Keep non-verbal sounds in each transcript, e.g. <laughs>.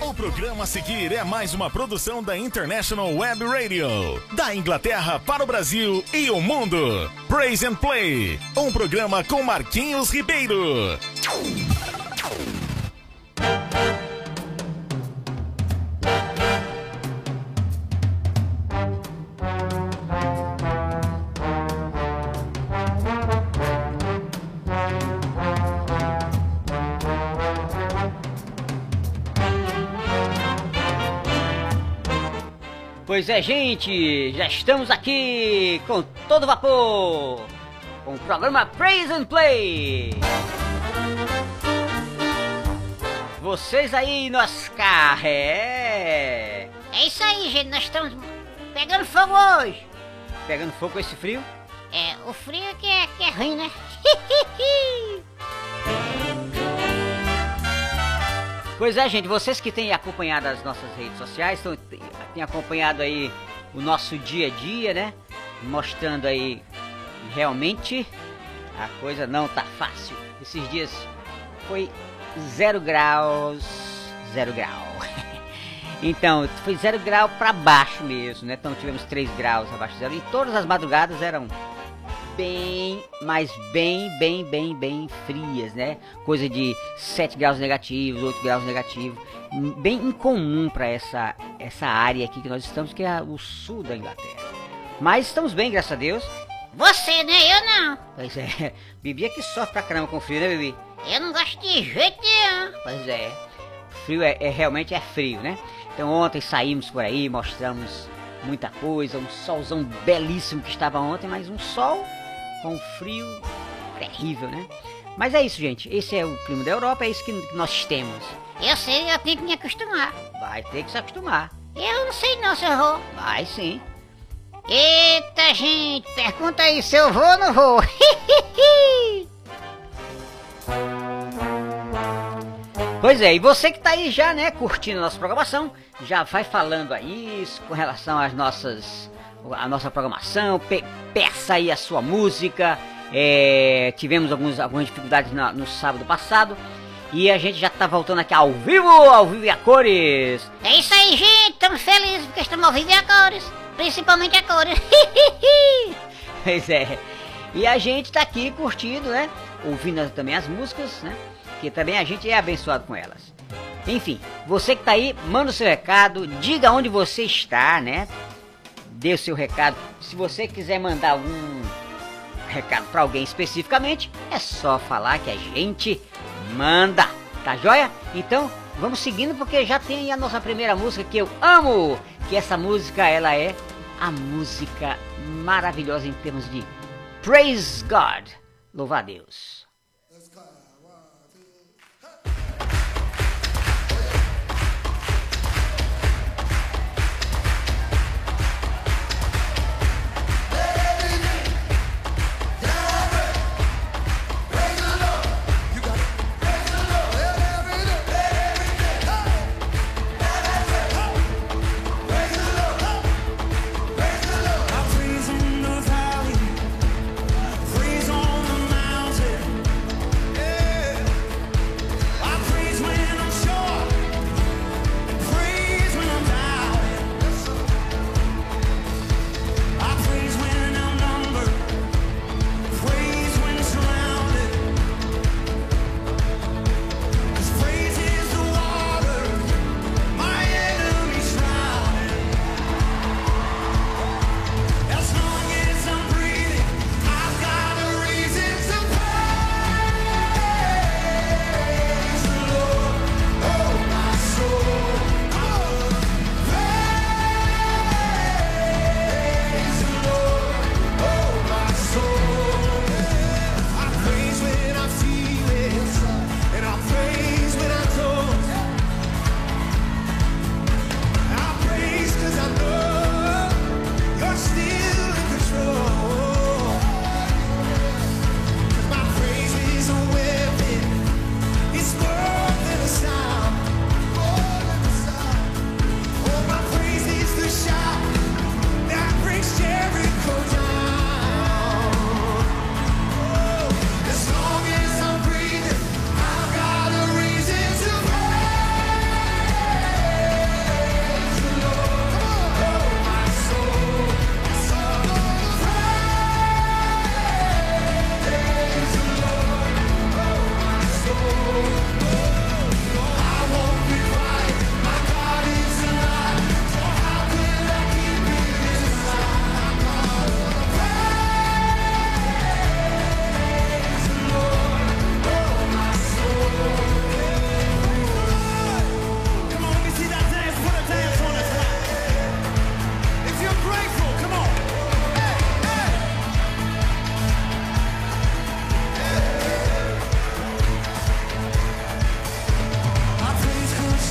O programa a seguir é mais uma produção da International Web Radio, da Inglaterra para o Brasil e o mundo. Praise and Play, um programa com Marquinhos Ribeiro. Pois é, gente, já estamos aqui com todo vapor com o programa Praise and Play. Vocês aí no Oscar, é. É isso aí, gente, nós estamos pegando fogo hoje. Pegando fogo com esse frio? É, o frio é que é, que é ruim, né? <laughs> Pois é, gente, vocês que têm acompanhado as nossas redes sociais, tão, têm acompanhado aí o nosso dia a dia, né? Mostrando aí realmente a coisa não tá fácil. Esses dias foi zero graus, zero grau. <laughs> então, foi zero grau para baixo mesmo, né? Então tivemos 3 graus abaixo de zero e todas as madrugadas eram bem, mas bem, bem, bem, bem frias, né? Coisa de 7 graus negativos, 8 graus negativos, bem incomum para essa essa área aqui que nós estamos, que é o sul da Inglaterra. Mas estamos bem, graças a Deus. Você, né? Eu não. Pois é, <laughs> Bibi é que sofre pra caramba com frio, né, Bibi? Eu não gosto de jeito nenhum. Pois é, frio é, é realmente é frio, né? Então ontem saímos por aí, mostramos muita coisa, um solzão belíssimo que estava ontem, mas um sol com frio terrível, né? Mas é isso, gente. Esse é o clima da Europa, é isso que nós temos. Eu sei, eu tenho que me acostumar. Vai ter que se acostumar. Eu não sei não se eu vou. Vai sim. Eita, gente, pergunta aí se eu vou ou não vou. <laughs> Pois é, e você que tá aí já, né, curtindo a nossa programação, já vai falando aí com relação às nossas a nossa programação, pe peça aí a sua música. É, tivemos alguns, algumas dificuldades na, no sábado passado. E a gente já tá voltando aqui ao vivo, ao vivo e a cores. É isso aí, gente. Estamos felizes porque estamos ao vivo e a cores. Principalmente a cores. <laughs> <laughs> pois é. E a gente tá aqui curtindo, né? Ouvindo também as músicas, né? Que também a gente é abençoado com elas. Enfim, você que tá aí, manda o seu recado, diga onde você está, né? Dê o seu recado. Se você quiser mandar algum recado para alguém especificamente, é só falar que a gente manda, tá joia? Então, vamos seguindo porque já tem a nossa primeira música que eu amo, que essa música ela é a música maravilhosa em termos de praise God, louvar a Deus.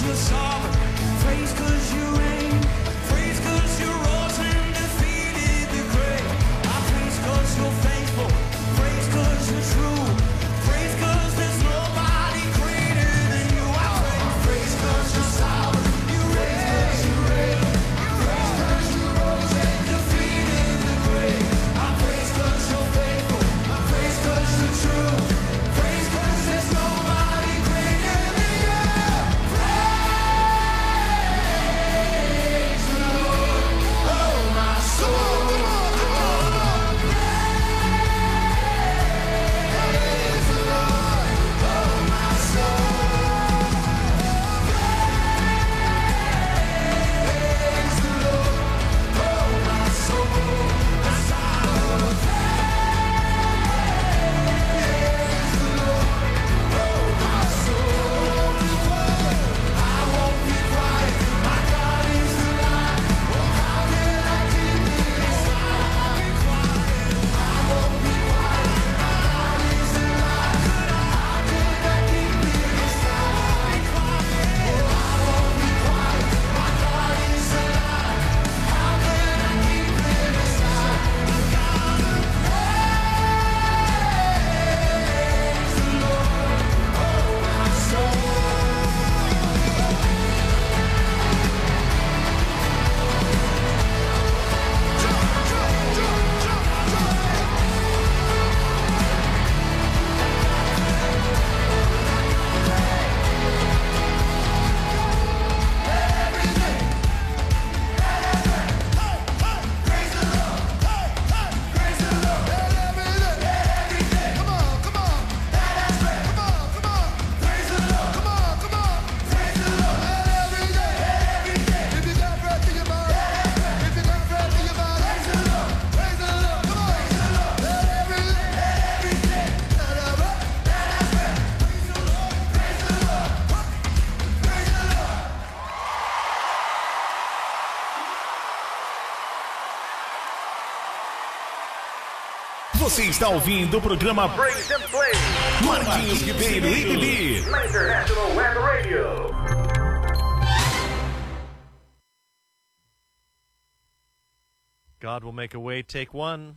business song. Você está ouvindo o programa Praise and Play. Marquinhos Ribeiro e Bibi. International Web Radio. God will make a way, take one.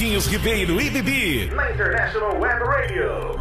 Marquinhos Ribeiro e Bibi. Na International Web Radio.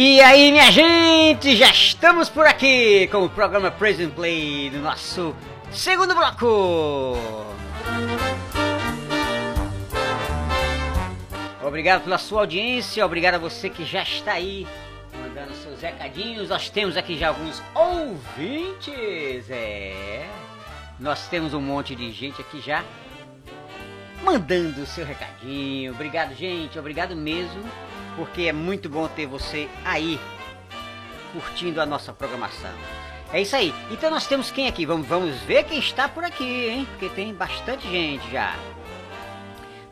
E aí, minha gente, já estamos por aqui com o programa Praise and Play no nosso segundo bloco. Obrigado pela sua audiência, obrigado a você que já está aí mandando seus recadinhos. Nós temos aqui já alguns ouvintes, é. Nós temos um monte de gente aqui já mandando seu recadinho. Obrigado, gente, obrigado mesmo, porque é muito bom ter você aí curtindo a nossa programação. É isso aí. Então nós temos quem aqui? Vamos, vamos ver quem está por aqui, hein? Porque tem bastante gente já.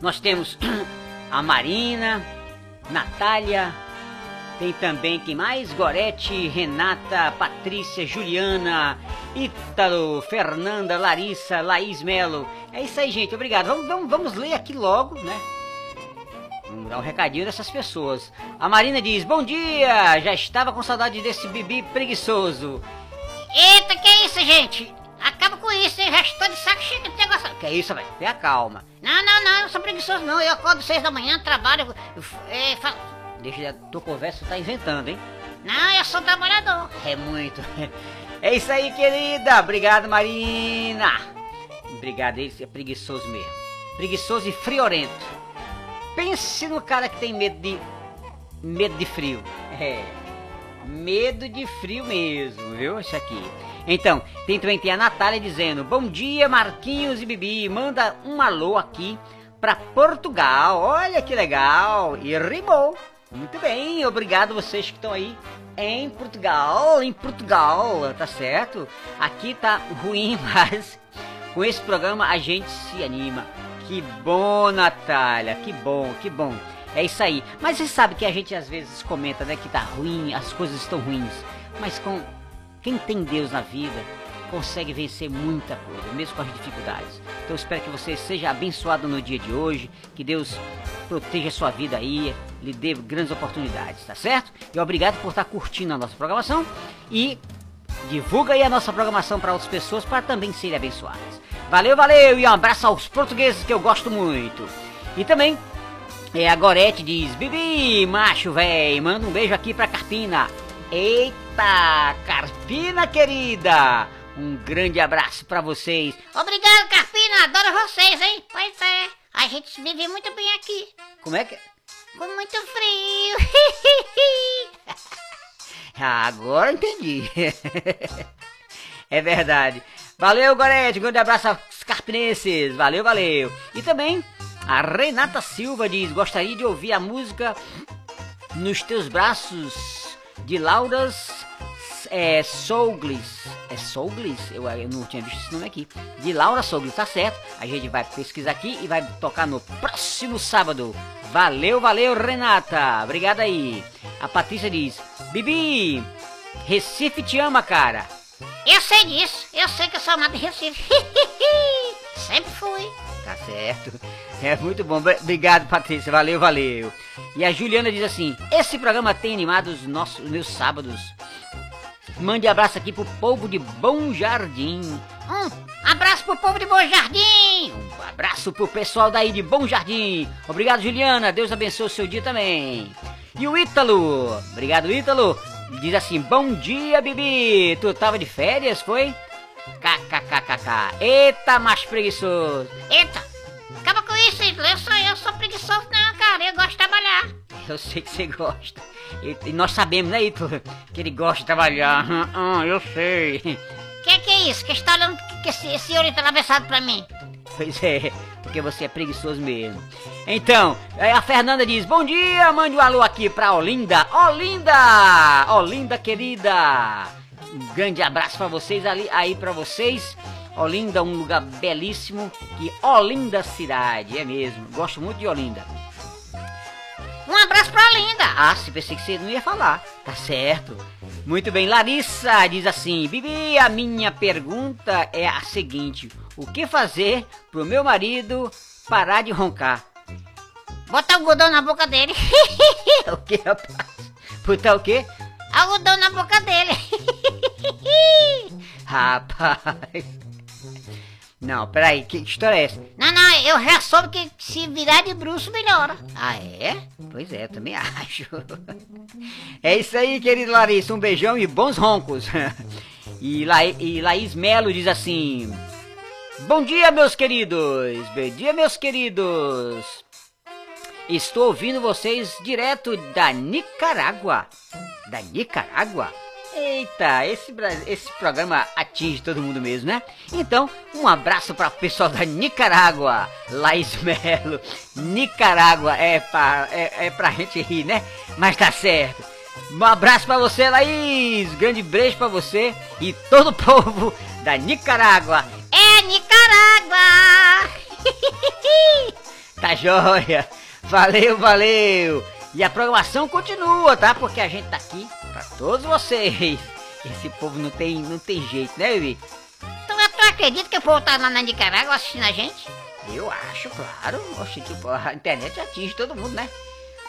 Nós temos <clears throat> a Marina, Natália, tem também quem mais? Gorete, Renata, Patrícia, Juliana, Ítalo, Fernanda, Larissa, Laís Melo. É isso aí, gente. Obrigado. Vamos, vamos, vamos ler aqui logo, né? Vamos dar um recadinho dessas pessoas. A Marina diz: Bom dia! Já estava com saudade desse bibi preguiçoso. Eita, que isso, gente? Acaba com isso, hein? Já estou de saco cheio desse negócio. Que é isso, velho? Tenha calma. Não, não, não, eu não sou preguiçoso, não. Eu acordo seis da manhã, trabalho. eu- é, fa- Deixa a tua conversa, tá inventando, hein? Não, eu sou trabalhador. É muito. <laughs> É isso aí, querida. Obrigado, Marina. Obrigado, esse é preguiçoso mesmo. Preguiçoso e friorento. Pense no cara que tem medo de. medo de frio. É. Medo de frio mesmo, viu? Isso aqui. Então, tem também tem a Natália dizendo: Bom dia, Marquinhos e Bibi. Manda um alô aqui pra Portugal. Olha que legal. E rimou. Muito bem, obrigado vocês que estão aí em Portugal, em Portugal, tá certo? Aqui tá ruim, <laughs> mas com esse programa a gente se anima. Que bom, Natália, que bom, que bom. É isso aí. Mas você sabe que a gente às vezes comenta, né, que tá ruim, as coisas estão ruins. Mas com quem tem Deus na vida consegue vencer muita coisa, mesmo com as dificuldades. Então espero que você seja abençoado no dia de hoje, que Deus proteja a sua vida aí, lhe dê grandes oportunidades, tá certo? E obrigado por estar curtindo a nossa programação e divulga aí a nossa programação para outras pessoas para também serem abençoadas. Valeu, valeu e um abraço aos portugueses que eu gosto muito. E também é, a Gorete diz: Bibi, macho véi, manda um beijo aqui pra Carpina. Eita, Carpina querida! Um grande abraço pra vocês. Obrigado, Carpina. Adoro vocês, hein? Pois é. A gente vive muito bem aqui. Como é que. Com muito frio. <laughs> Ah, agora entendi. <laughs> é verdade. Valeu, Gorete. Grande abraço aos carpinenses. Valeu, valeu. E também a Renata Silva diz: Gostaria de ouvir a música Nos Teus Braços de Lauras é, Souglis. É Souglis? Eu, eu não tinha visto esse nome aqui. De Laura Souglis, tá certo. A gente vai pesquisar aqui e vai tocar no próximo sábado. Valeu, valeu, Renata. Obrigado aí. A Patrícia diz: Bibi, Recife te ama, cara. Eu sei disso. Eu sei que eu sou amado em Recife. <laughs> Sempre fui. Tá certo. É muito bom. Bri- Obrigado, Patrícia. Valeu, valeu. E a Juliana diz assim: Esse programa tem animado os nossos os meus sábados. Mande abraço aqui pro povo de Bom Jardim. Um abraço pro povo de Bom Jardim. Um abraço pro pessoal daí de Bom Jardim. Obrigado, Juliana. Deus abençoe o seu dia também. E o Ítalo. Obrigado, Ítalo. Diz assim: Bom dia, Bibi. Tu tava de férias, foi? KKKKK. Eita, mais preguiçoso. Eita, acaba com isso. Eu sou, eu sou preguiçoso não, cara. Eu gosto de trabalhar. <laughs> Eu sei que você gosta. E, nós sabemos, né, Ítalo? Que ele gosta de trabalhar. Hum, <laughs> hum, eu sei. Que que é isso? Que está olhando que, que esse, esse olho atravessado pra mim? Pois <laughs> é, porque você é preguiçoso mesmo. Então, aí a Fernanda diz: Bom dia, mande um alô aqui pra Olinda. Olinda! Olinda querida! Um grande abraço pra vocês ali, aí pra vocês. Olinda, um lugar belíssimo. E Olinda cidade, é mesmo. Gosto muito de Olinda. Um abraço pra Linda. Ah, se pensei que você não ia falar. Tá certo. Muito bem, Larissa diz assim: Bibi, a minha pergunta é a seguinte: O que fazer pro meu marido parar de roncar? Bota algodão na boca dele. <laughs> o que, rapaz? Botar o quê? algodão na boca dele. <laughs> Rapaz. Não, peraí, que história é essa? Não, não, eu já soube que se virar de bruxo melhora. Ah, é? Pois é, também acho. É isso aí, querido Larissa. Um beijão e bons roncos. E, La e Laís Melo diz assim: Bom dia, meus queridos. Bom dia, meus queridos. Estou ouvindo vocês direto da Nicarágua. Da Nicarágua? Eita, esse, esse programa atinge todo mundo mesmo, né? Então, um abraço para o pessoal da Nicarágua, Laís Melo. Nicarágua é pra, é, é pra gente rir, né? Mas tá certo. Um abraço pra você, Laís. Grande beijo pra você e todo o povo da Nicarágua. É Nicarágua! <laughs> Tá joia. Valeu, valeu. E a programação continua, tá? Porque a gente tá aqui pra todos vocês. Esse povo não tem, não tem jeito, né, Vivi? Tu, tu acredita que o povo tá lá na Nicarágua assistindo a gente? Eu acho, claro. Oxe, tipo, a internet atinge todo mundo, né?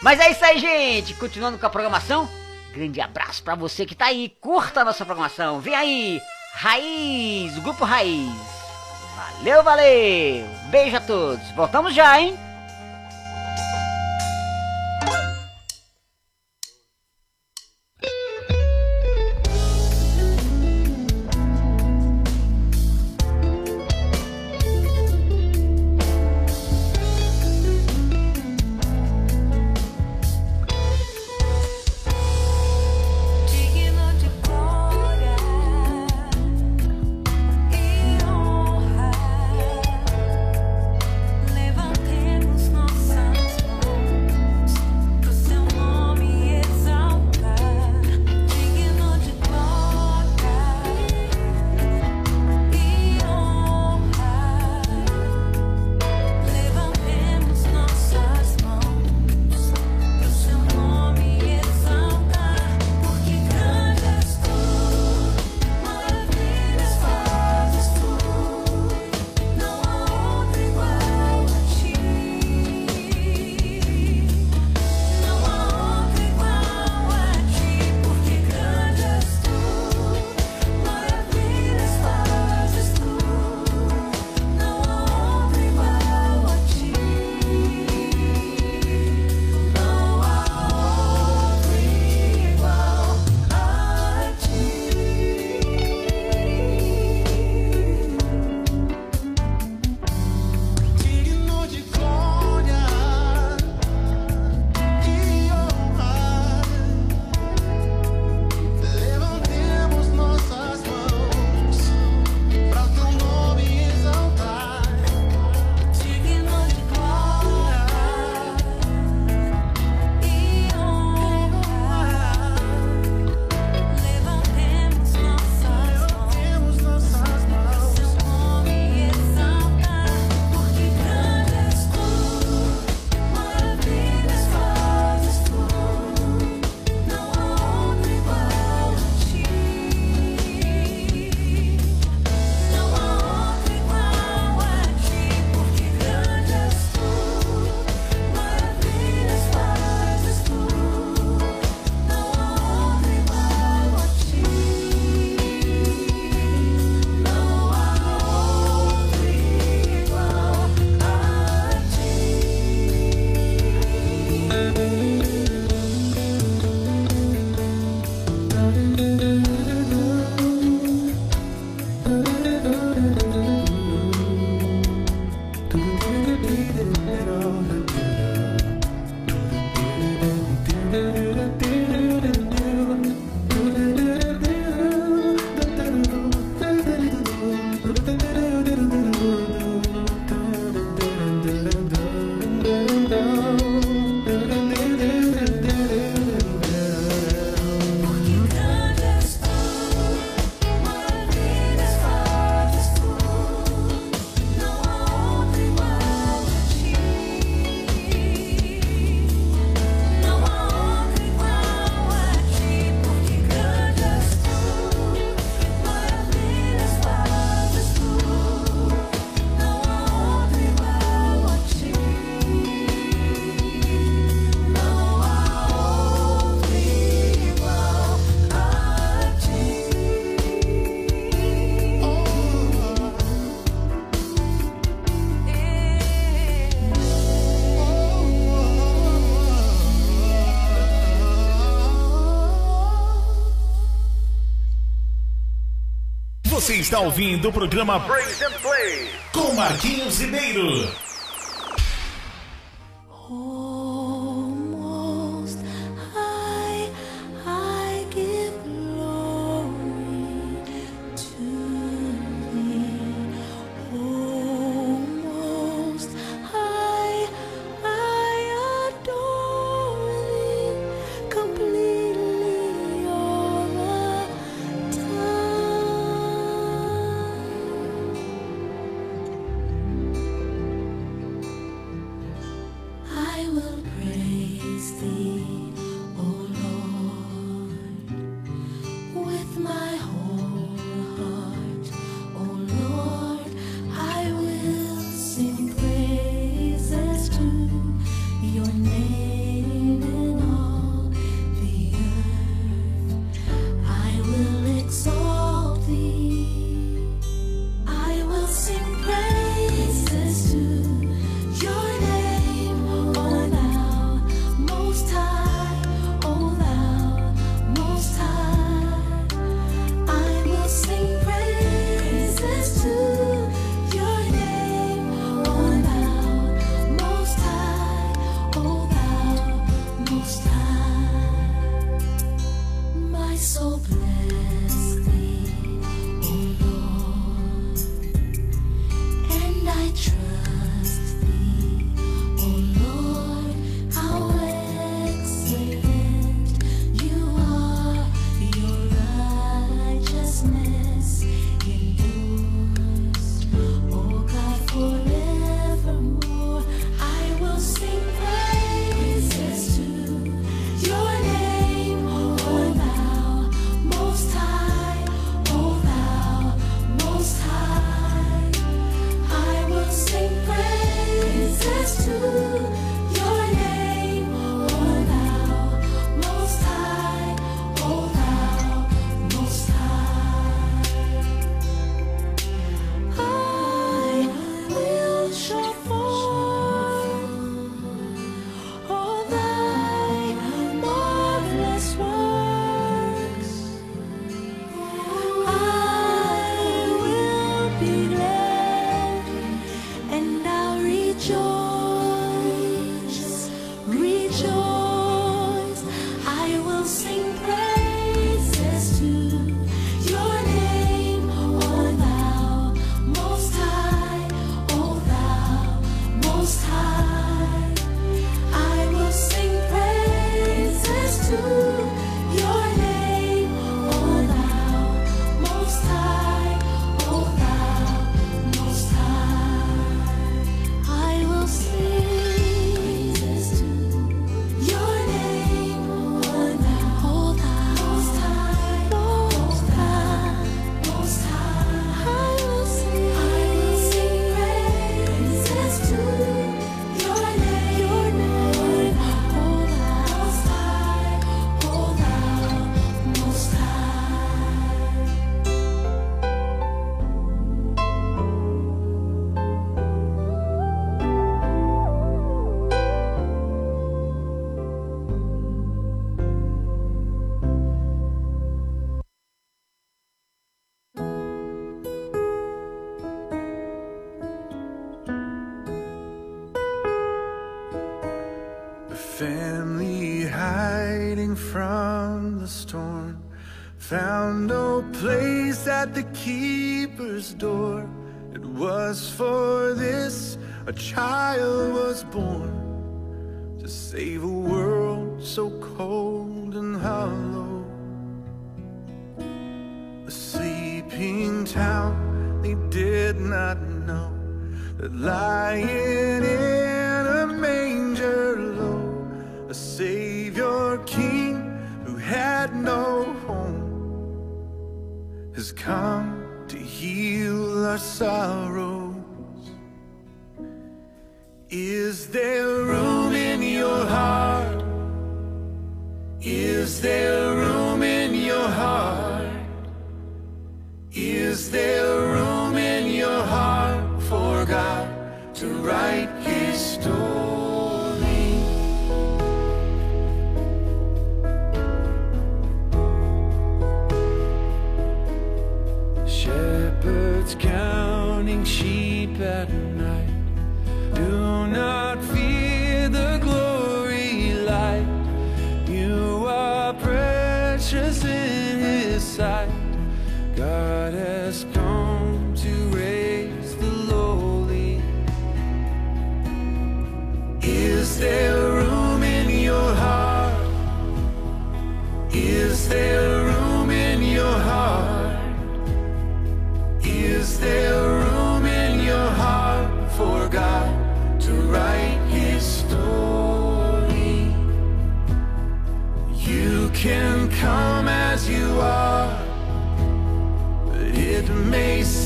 Mas é isso aí, gente. Continuando com a programação. Grande abraço pra você que tá aí. Curta a nossa programação. Vem aí. Raiz, Grupo Raiz. Valeu, valeu. Beijo a todos. Voltamos já, hein? Você está ouvindo o programa Brains and Play com Marquinhos Ribeiro.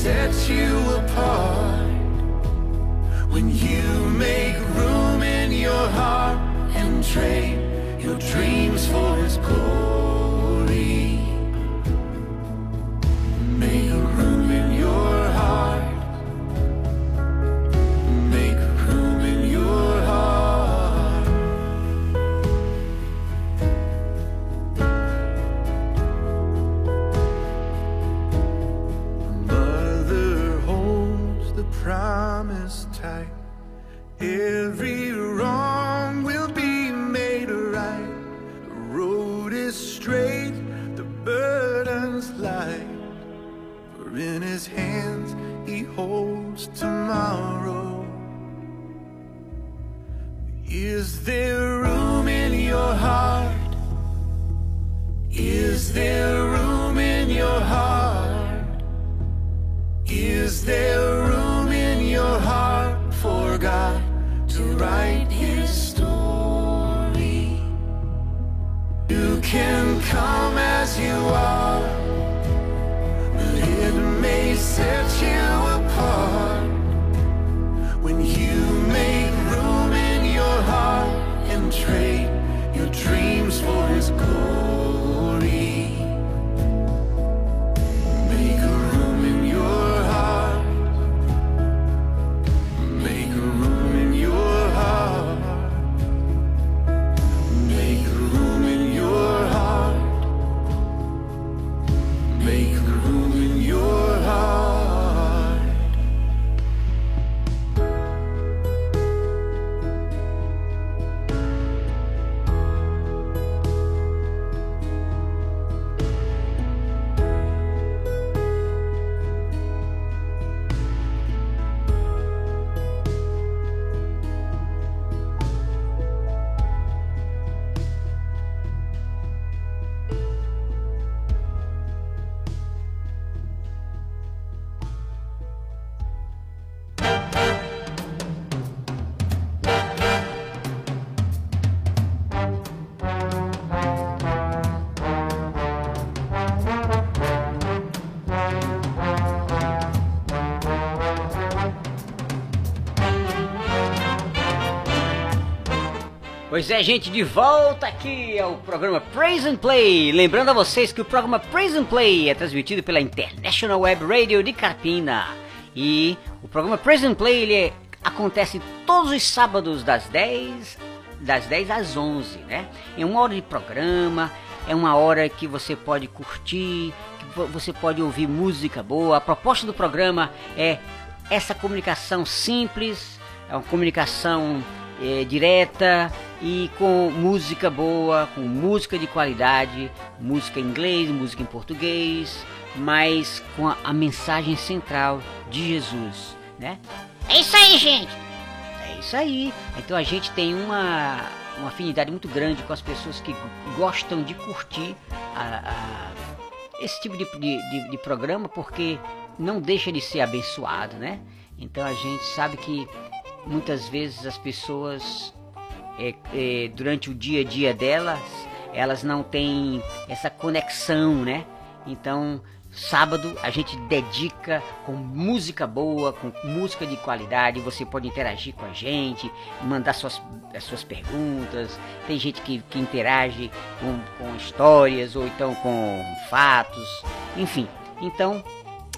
Set you apart. When you make room in your heart and trade Is there room in your heart? Is there room in your heart? Is there Pois é, gente, de volta aqui ao programa Praise and Play. Lembrando a vocês que o programa Praise and Play é transmitido pela International Web Radio de Carpina. E o programa Praise and Play ele é- acontece todos os sábados das 10 das 10 às 11, né? É uma hora de programa, é uma hora que você pode curtir, que vo- você pode ouvir música boa. A proposta do programa é essa comunicação simples, é uma comunicação eh, direta e com música boa, com música de qualidade, música em inglês, música em português, mas com a, a mensagem central de Jesus, né? É isso aí, gente. É isso aí. Então a gente tem uma, uma afinidade muito grande com as pessoas que gostam de curtir a- a- esse tipo de, de, de- programa porque não deixa de ser abençoado, né? Então a gente sabe que muitas vezes as pessoas é, é, durante o dia a dia delas elas não têm essa conexão, né? Então sábado a gente dedica com música boa, com música de qualidade. Você pode interagir com a gente, mandar suas, as suas perguntas. Tem gente que, que interage com, com histórias ou então com fatos, enfim. Então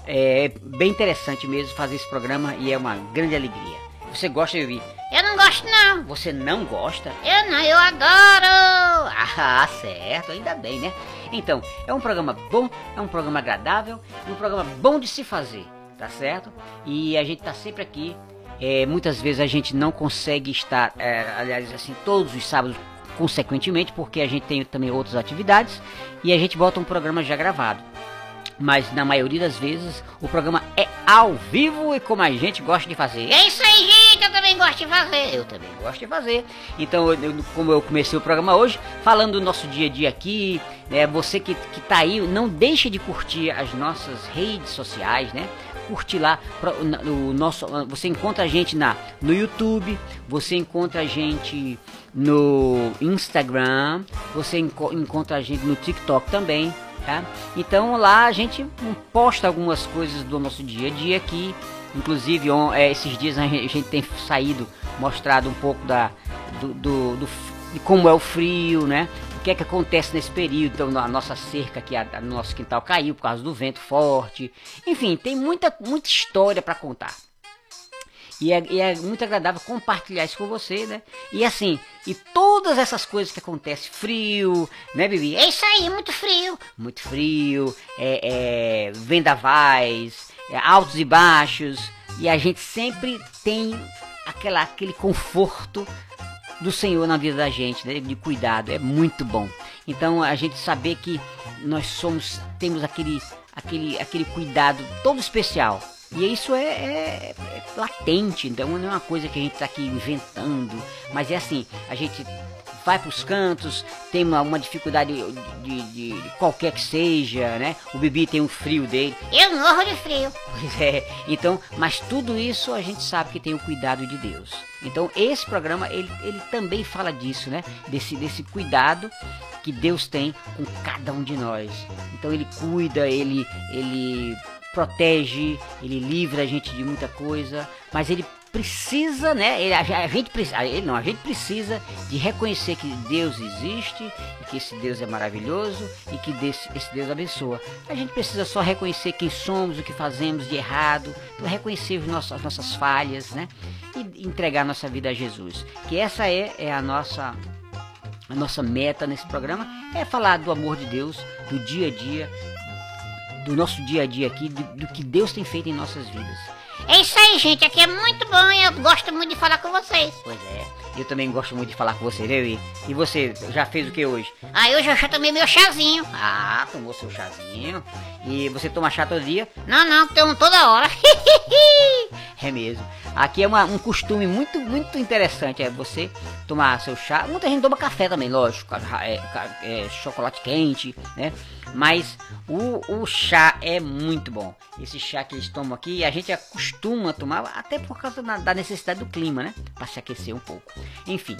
é bem interessante mesmo fazer esse programa e é uma grande alegria. Você gosta de ouvir? Eu não gosto, não. Você não gosta? Eu não, eu adoro. Ah, certo, ainda bem, né? Então, é um programa bom, é um programa agradável, e um programa bom de se fazer, tá certo? E a gente tá sempre aqui. é, muitas vezes a gente não consegue estar, é, aliás, assim, todos os sábados consequentemente, porque a gente tem também outras atividades e a gente bota um programa já gravado. Mas na maioria das vezes o programa é ao vivo e como a gente gosta de fazer. É isso aí, gente. Eu também gosto de fazer. Eu também gosto de fazer. Então, eu- como eu comecei o programa hoje, falando do nosso dia a dia aqui, né? Você que, que tá aí, não deixe de curtir as nossas redes sociais, né? Curte lá o nosso. Você encontra a gente na, no YouTube, você encontra a gente no Instagram, você enco- encontra a gente no TikTok também. Tá? Então lá a gente posta algumas coisas do nosso dia a dia aqui. Inclusive on- é, esses dias a gente, tem saído, mostrado um pouco da, do, do- do de como é o frio, né? O que é que acontece nesse período. Então a nossa cerca aqui, a, a- no nosso quintal caiu por causa do vento forte. Enfim, tem muita, muita história para contar. E é, e é muito agradável compartilhar isso com você, né? E assim, e todas essas coisas que acontecem, frio, né, Bibi? É isso aí, muito frio. muito frio, é, é, vendavais, é, altos e baixos, e a gente sempre tem aquela, aquele conforto do Senhor na vida da gente, né, de cuidado, é muito bom. Então a gente saber que nós somos, temos aquele, aquele, aquele cuidado todo especial. E isso é, é- é latente, então não é uma coisa que a gente está aqui inventando, mas é assim, a gente vai para os cantos, tem uma, uma dificuldade de, de- de- qualquer que seja, né? O Bibi tem um frio dele, Eu morro de frio. Pois é. Então, mas tudo isso a gente sabe que tem o cuidado de Deus. Então, esse programa ele, ele também fala disso, né? Desse desse cuidado que Deus tem com cada um de nós. Então, ele cuida, ele ele protege, ele livra a gente de muita coisa, mas ele precisa, né? A, gente precisa, ele não, a gente precisa de reconhecer que Deus existe, que esse Deus é maravilhoso e que desse, esse Deus abençoa. A gente precisa só reconhecer quem somos, o que fazemos de errado, reconhecer os nossos, as nossas falhas, né? E entregar nossa vida a Jesus. Que essa é, é a nossa a nossa meta nesse programa é falar do amor de Deus, do dia a dia, do nosso dia a dia aqui, do, do que Deus tem feito em nossas vidas. É isso aí, gente. Aqui é muito bom e eu gosto muito de falar com vocês. Pois é, eu também gosto muito de falar com você, viu? E, e você, já fez o que hoje? Aí hoje eu já tomei meu chazinho. Ah, tomou seu chazinho. E você toma chá todo dia? Não, não, tomo toda hora. <laughs> É mesmo. Aqui é uma- um costume muito, muito interessante. É você tomar seu chá. Muita gente toma café também, lógico. é, é, chocolate quente, né? Mas o, o chá é muito bom. Esse chá que eles tomam aqui, a gente acostuma tomar até por causa da, da necessidade do clima, né? Para se aquecer um pouco. Enfim.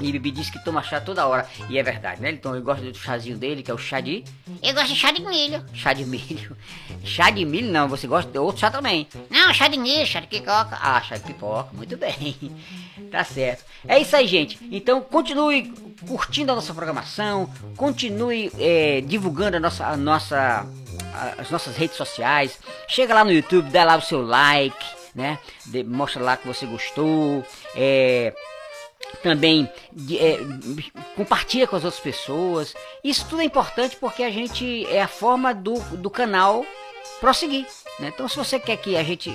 E Bibi disse que toma chá toda hora. E é verdade, né? Então ele gosta do chazinho dele, que é o chá de. Eu gosto de chá de milho. Chá de milho. <laughs> Chá de milho não, você gosta de outro chá também. Não, chá de milho, chá de picoca. Ah, chá de pipoca, muito bem. <laughs> Tá certo. É isso aí, gente. Então continue curtindo a nossa programação, continue é, divulgando a nossa, a nossa, as nossas redes sociais. Chega lá no YouTube, dá lá o seu like, né? De- mostra lá que você gostou. É, também é, compartilha com as outras pessoas. Isso tudo é importante porque a gente é a forma do, do canal prosseguir. Né? Então, se você quer que a gente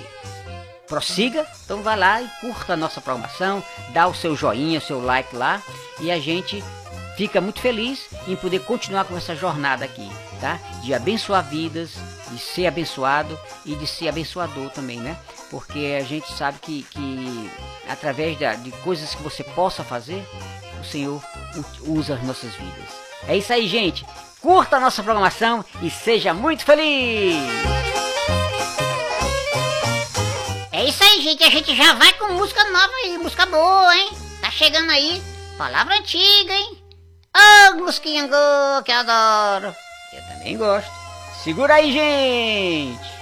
prossiga, então vai lá e curta a nossa programação, dá o seu joinha, o seu like lá e a gente fica muito feliz em poder continuar com essa jornada aqui, tá? De abençoar vidas, de ser abençoado e de ser abençoador também, né? Porque a gente sabe que, que através da- de coisas que você possa fazer, o Senhor usa as nossas vidas. É isso aí, gente. Curta a nossa programação e seja muito feliz! É isso aí, gente. A gente já vai com música nova aí, música boa, hein? Tá chegando aí. Palavra antiga, hein? Ô, musquinha que eu adoro. Eu também gosto. Segura aí, gente!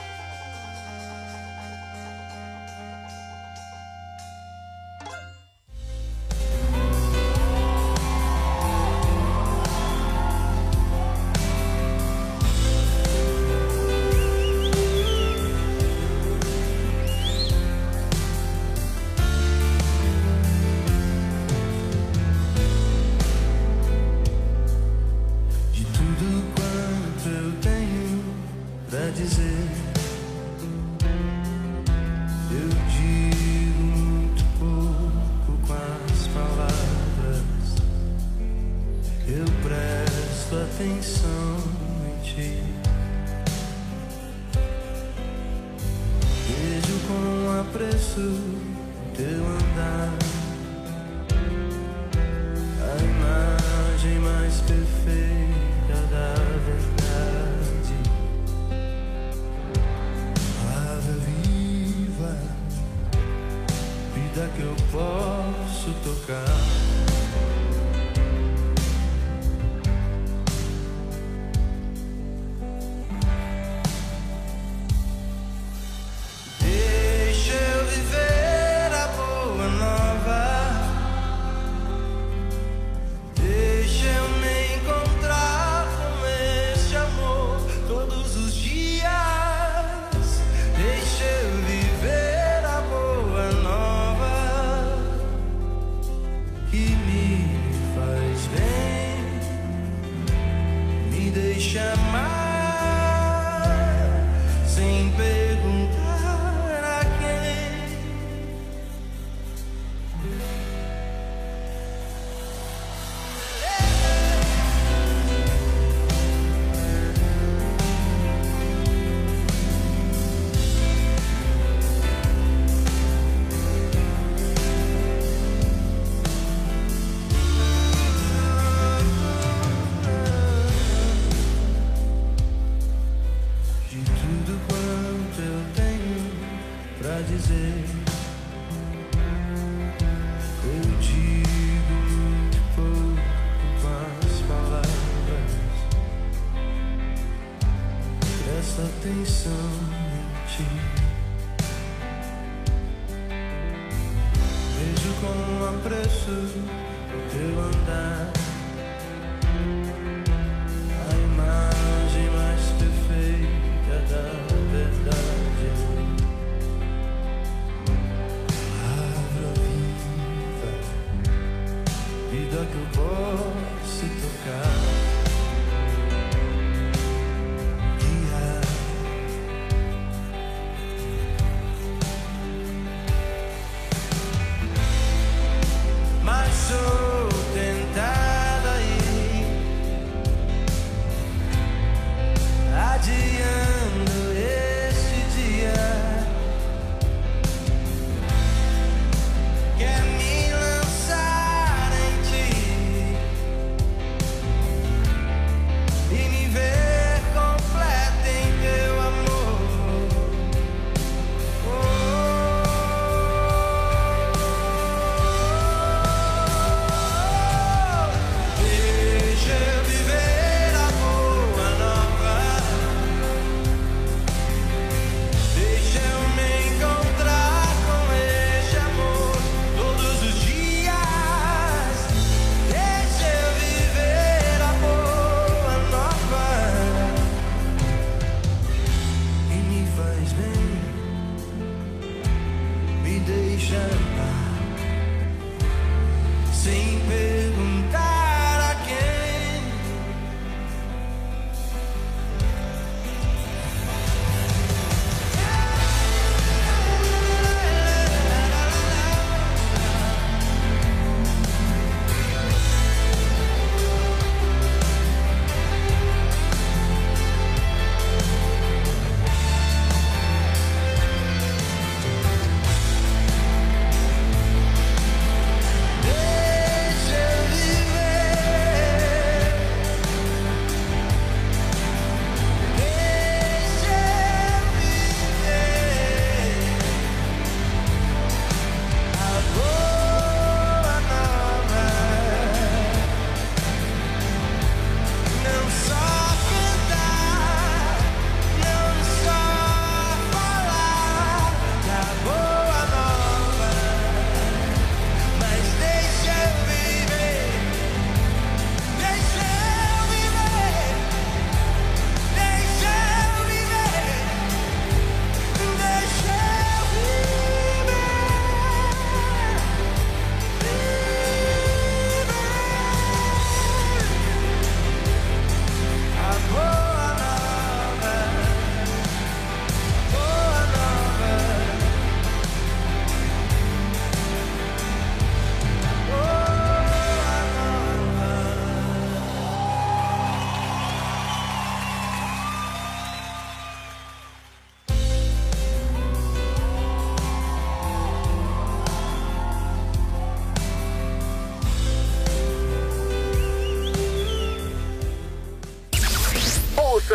presta atenção em ti. Vejo com apreço o teu andar.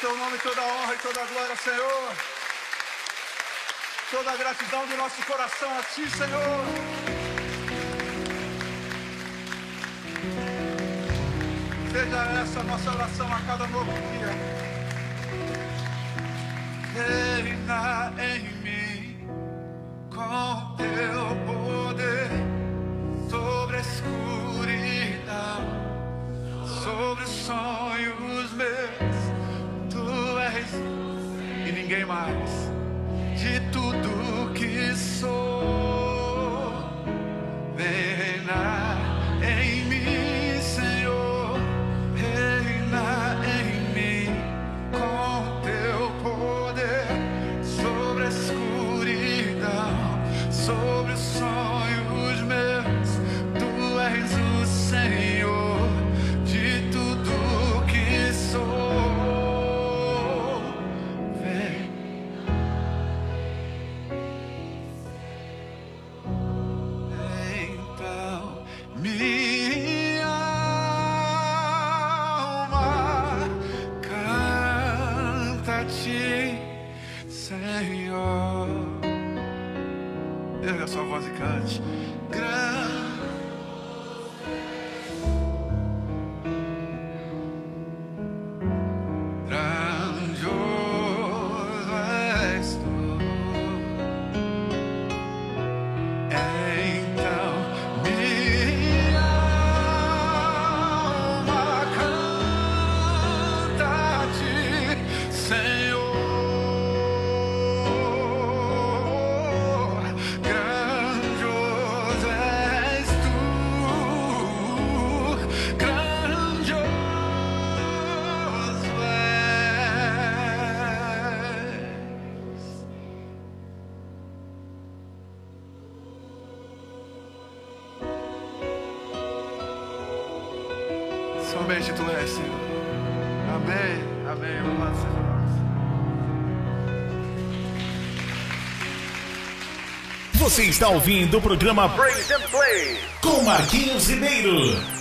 teu nome toda honra e toda glória, Senhor. Toda gratidão do nosso coração a ti, Senhor. Seja essa a nossa oração a cada novo dia. Reina em mim com teu poder sobre a escuridão, sobre os sonhos e ninguém mais. De tudo que sou. bem que Senhor. Amém, amém. Louvado seja Deus. Você está ouvindo o programa Praise and Play com Marquinhos Ribeiro.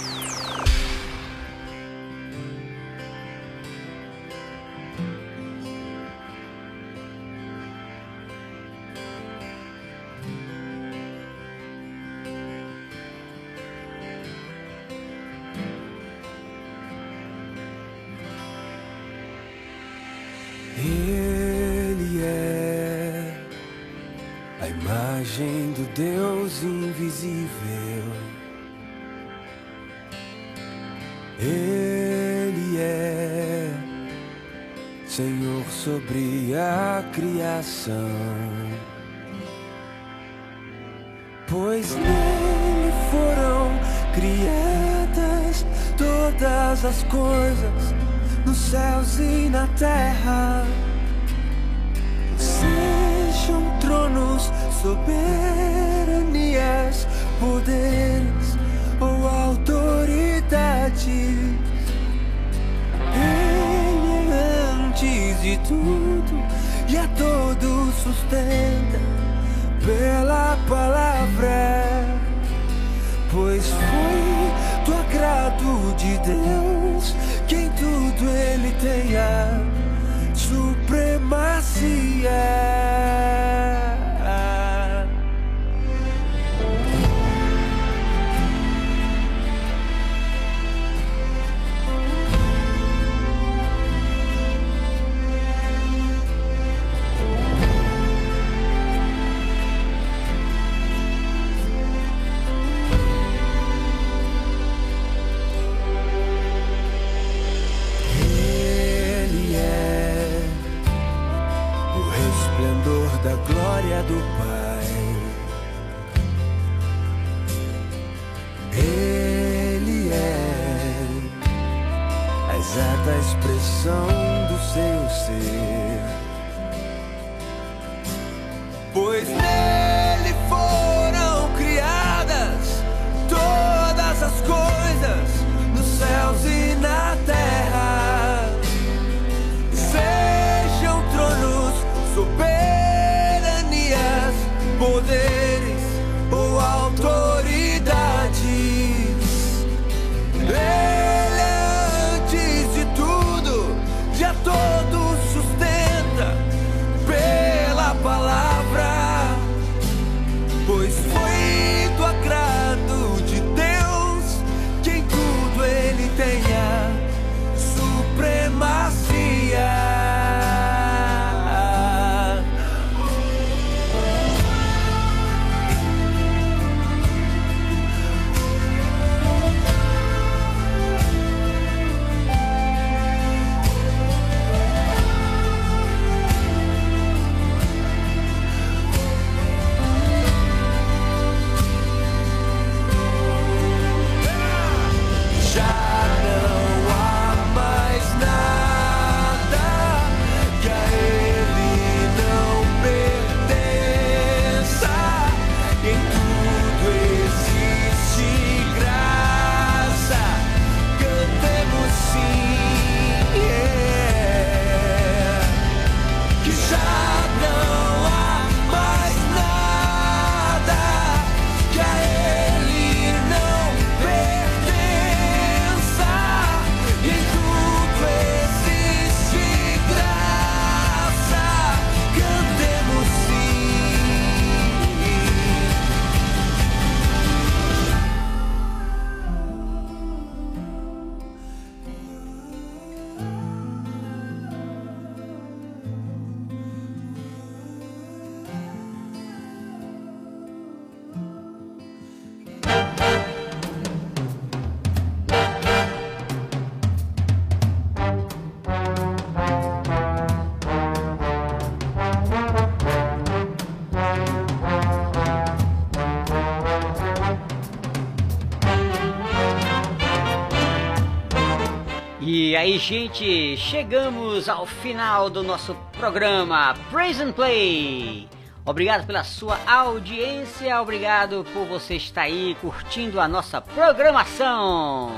Gente, chegamos ao final do nosso programa Praise and Play. Obrigado pela sua audiência, obrigado por você estar aí curtindo a nossa programação.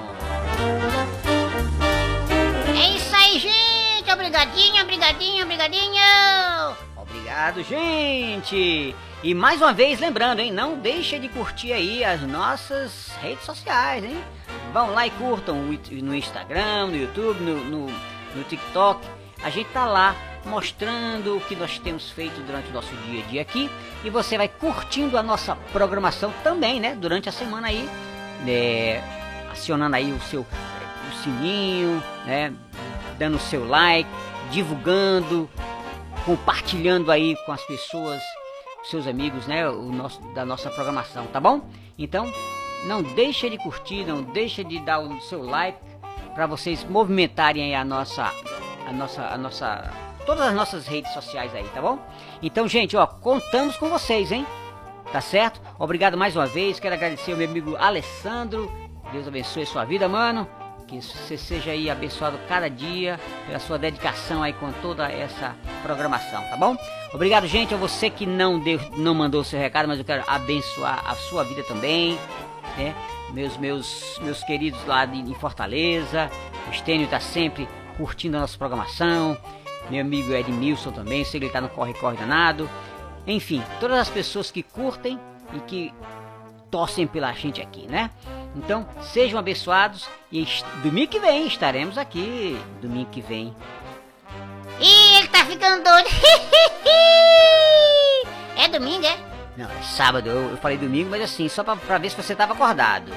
É isso aí, gente. Obrigadinho, obrigadinho, obrigadinho. Obrigado, gente! E mais uma vez, lembrando, hein? Não deixa de curtir aí as nossas redes sociais, hein? Vão lá e curtam no Instagram, no YouTube, no, no, no TikTok. A gente tá lá mostrando o que nós temos feito durante o nosso dia a dia aqui. E você vai curtindo a nossa programação também, né? Durante a semana aí. né, acionando aí o seu o sininho, né? Dando o seu like, divulgando, compartilhando aí com as pessoas, seus amigos, né, o nosso da nossa programação, tá bom? Então, não deixa de curtir, não deixa de dar o seu like para vocês movimentarem a nossa a nossa a nossa todas as nossas redes sociais aí, tá bom? Então, gente, ó, contamos com vocês, hein? Tá certo? Obrigado mais uma vez. Quero agradecer ao meu amigo Alessandro. Deus abençoe sua vida, mano. Que você seja aí abençoado cada dia pela sua dedicação aí com toda essa programação, tá bom? Obrigado, gente, a você que não deu, não mandou o seu recado, mas eu quero abençoar a sua vida também, né? Meus meus meus queridos lá de, em Fortaleza, o Estênio tá sempre curtindo a nossa programação. Meu amigo Edmilson também, sei que ele tá no corre corre danado. Enfim, todas as pessoas que curtem e que torcem pela gente aqui, né? Então, sejam abençoados e domingo que vem estaremos aqui. Domingo que vem. Ih, ele tá ficando doido. <laughs> é domingo, é? Não, é sábado. Eu, eu falei domingo, mas assim, só pra, pra ver se você tava acordado.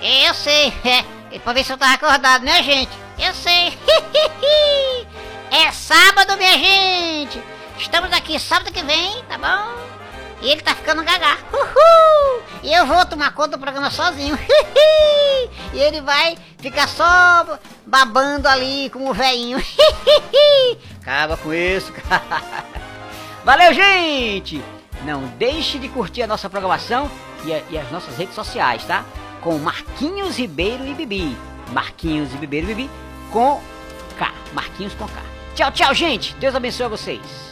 É, Eu sei, é. Pra ver se eu tava acordado, né, gente? Eu sei. <laughs> É sábado, minha gente. Estamos aqui sábado que vem, tá bom? E ele tá ficando gagá. Uhul! E eu vou tomar conta do programa sozinho. <laughs> E ele vai ficar só babando ali como o velhinho. <laughs> Acaba com isso, cara. Valeu, gente! Não deixe de curtir a nossa programação e, a- e as nossas redes sociais, tá? Com Marquinhos Ribeiro e Bibi. Marquinhos e Ribeiro e Bibi com K. Marquinhos com K. Tchau, tchau, gente! Deus abençoe vocês.